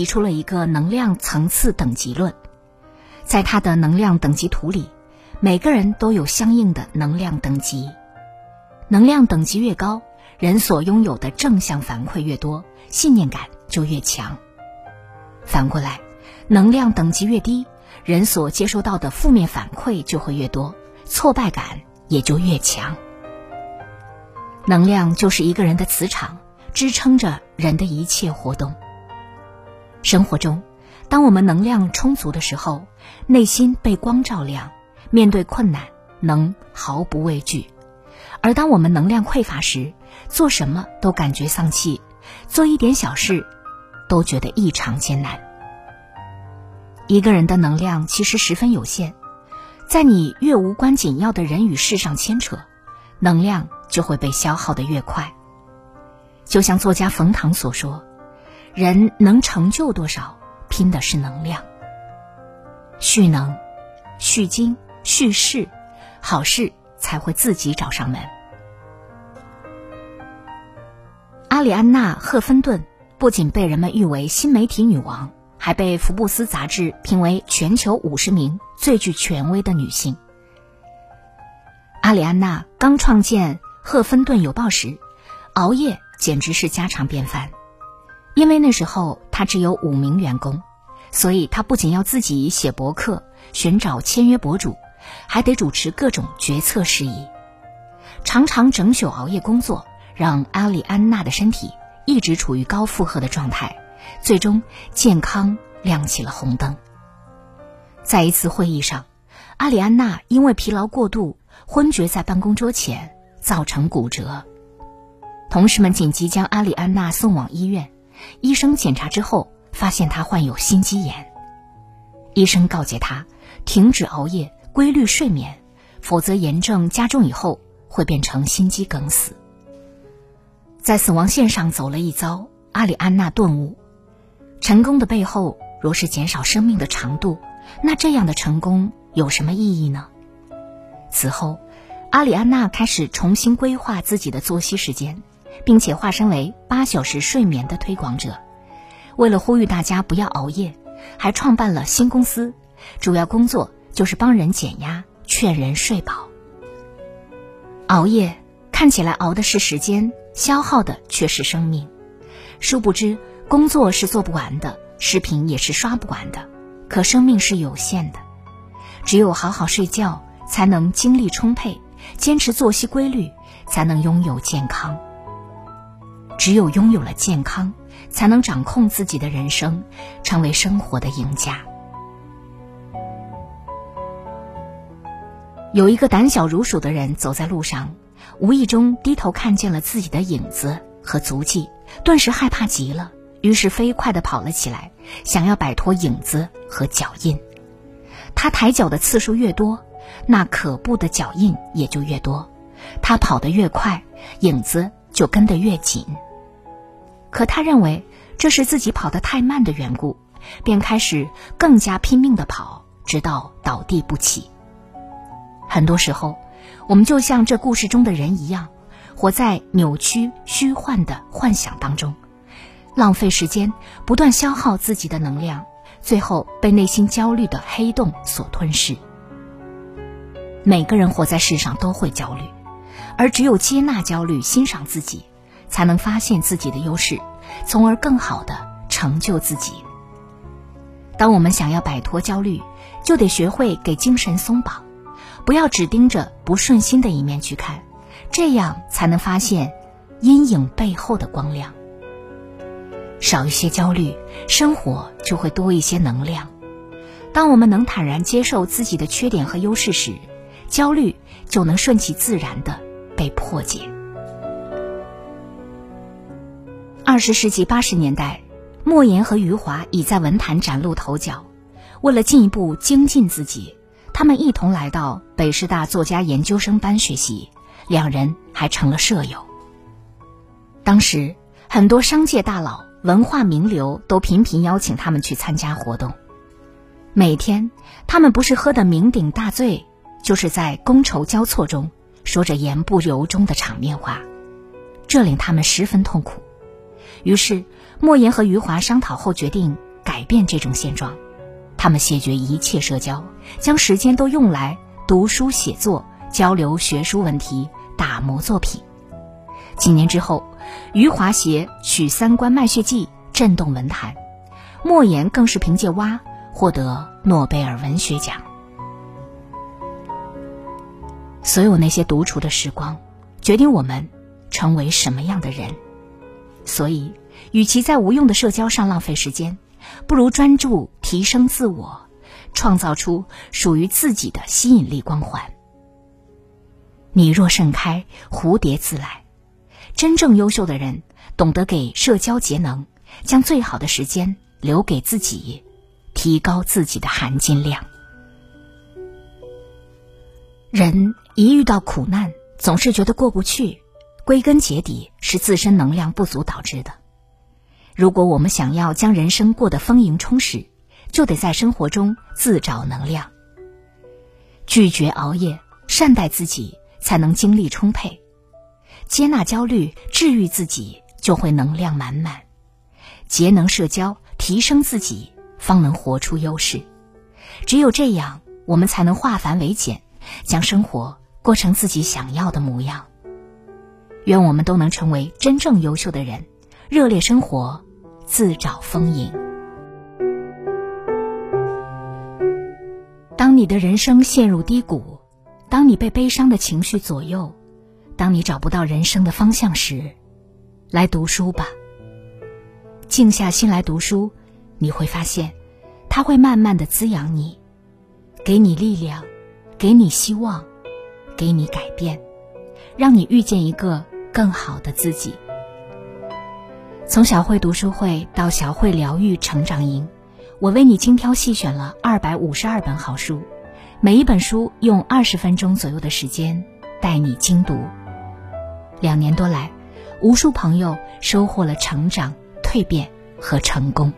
提出了一个能量层次等级论，在他的能量等级图里，每个人都有相应的能量等级，能量等级越高，人所拥有的正向反馈越多，信念感就越强。反过来，能量等级越低，人所接收到的负面反馈就会越多，挫败感也就越强。能量就是一个人的磁场。支撑着人的一切活动。生活中，当我们能量充足的时候，内心被光照亮，面对困难能毫不畏惧；而当我们能量匮乏时，做什么都感觉丧气，做一点小事都觉得异常艰难。一个人的能量其实十分有限，在你越无关紧要的人与事上牵扯，能量就会被消耗的越快。就像作家冯唐所说：“人能成就多少，拼的是能量。蓄能、蓄精、蓄势，好事才会自己找上门。”阿里安娜·赫芬顿不仅被人们誉为新媒体女王，还被福布斯杂志评为全球五十名最具权威的女性。阿里安娜刚创建《赫芬顿邮报》时，熬夜。简直是家常便饭，因为那时候他只有五名员工，所以他不仅要自己写博客、寻找签约博主，还得主持各种决策事宜，常常整宿熬夜工作，让阿里安娜的身体一直处于高负荷的状态，最终健康亮起了红灯。在一次会议上，阿里安娜因为疲劳过度昏厥在办公桌前，造成骨折。同事们紧急将阿里安娜送往医院，医生检查之后发现他患有心肌炎。医生告诫他停止熬夜，规律睡眠，否则炎症加重以后会变成心肌梗死。在死亡线上走了一遭，阿里安娜顿悟：成功的背后若是减少生命的长度，那这样的成功有什么意义呢？此后，阿里安娜开始重新规划自己的作息时间。并且化身为八小时睡眠的推广者，为了呼吁大家不要熬夜，还创办了新公司，主要工作就是帮人减压、劝人睡饱。熬夜看起来熬的是时间，消耗的却是生命。殊不知，工作是做不完的，视频也是刷不完的，可生命是有限的。只有好好睡觉，才能精力充沛；坚持作息规律，才能拥有健康。只有拥有了健康，才能掌控自己的人生，成为生活的赢家。有一个胆小如鼠的人走在路上，无意中低头看见了自己的影子和足迹，顿时害怕极了，于是飞快的跑了起来，想要摆脱影子和脚印。他抬脚的次数越多，那可怖的脚印也就越多；他跑得越快，影子就跟得越紧。可他认为这是自己跑得太慢的缘故，便开始更加拼命的跑，直到倒地不起。很多时候，我们就像这故事中的人一样，活在扭曲虚幻的幻想当中，浪费时间，不断消耗自己的能量，最后被内心焦虑的黑洞所吞噬。每个人活在世上都会焦虑，而只有接纳焦虑，欣赏自己。才能发现自己的优势，从而更好的成就自己。当我们想要摆脱焦虑，就得学会给精神松绑，不要只盯着不顺心的一面去看，这样才能发现阴影背后的光亮。少一些焦虑，生活就会多一些能量。当我们能坦然接受自己的缺点和优势时，焦虑就能顺其自然的被破解。二十世纪八十年代，莫言和余华已在文坛崭露头角，为了进一步精进自己，他们一同来到北师大作家研究生班学习，两人还成了舍友。当时，很多商界大佬、文化名流都频频邀请他们去参加活动。每天，他们不是喝得酩酊大醉，就是在觥筹交错中说着言不由衷的场面话，这令他们十分痛苦。于是，莫言和余华商讨后决定改变这种现状。他们谢绝一切社交，将时间都用来读书写作、交流学术问题、打磨作品。几年之后，余华写《许三观卖血记》震动文坛，莫言更是凭借《蛙》获得诺贝尔文学奖。所有那些独处的时光，决定我们成为什么样的人。所以，与其在无用的社交上浪费时间，不如专注提升自我，创造出属于自己的吸引力光环。你若盛开，蝴蝶自来。真正优秀的人，懂得给社交节能，将最好的时间留给自己，提高自己的含金量。人一遇到苦难，总是觉得过不去。归根结底是自身能量不足导致的。如果我们想要将人生过得丰盈充实，就得在生活中自找能量。拒绝熬夜，善待自己，才能精力充沛；接纳焦虑，治愈自己，就会能量满满；节能社交，提升自己，方能活出优势。只有这样，我们才能化繁为简，将生活过成自己想要的模样。愿我们都能成为真正优秀的人，热烈生活，自找丰盈。当你的人生陷入低谷，当你被悲伤的情绪左右，当你找不到人生的方向时，来读书吧。静下心来读书，你会发现，它会慢慢的滋养你，给你力量，给你希望，给你改变，让你遇见一个。更好的自己。从小慧读书会到小慧疗愈成长营，我为你精挑细选了二百五十二本好书，每一本书用二十分钟左右的时间带你精读。两年多来，无数朋友收获了成长、蜕变和成功。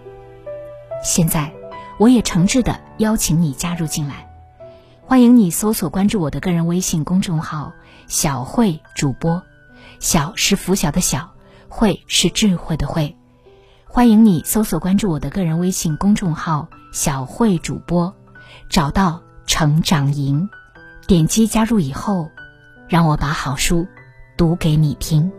现在，我也诚挚的邀请你加入进来，欢迎你搜索关注我的个人微信公众号“小慧主播”。小是拂晓的小，慧是智慧的慧。欢迎你搜索关注我的个人微信公众号“小慧主播”，找到成长营，点击加入以后，让我把好书读给你听。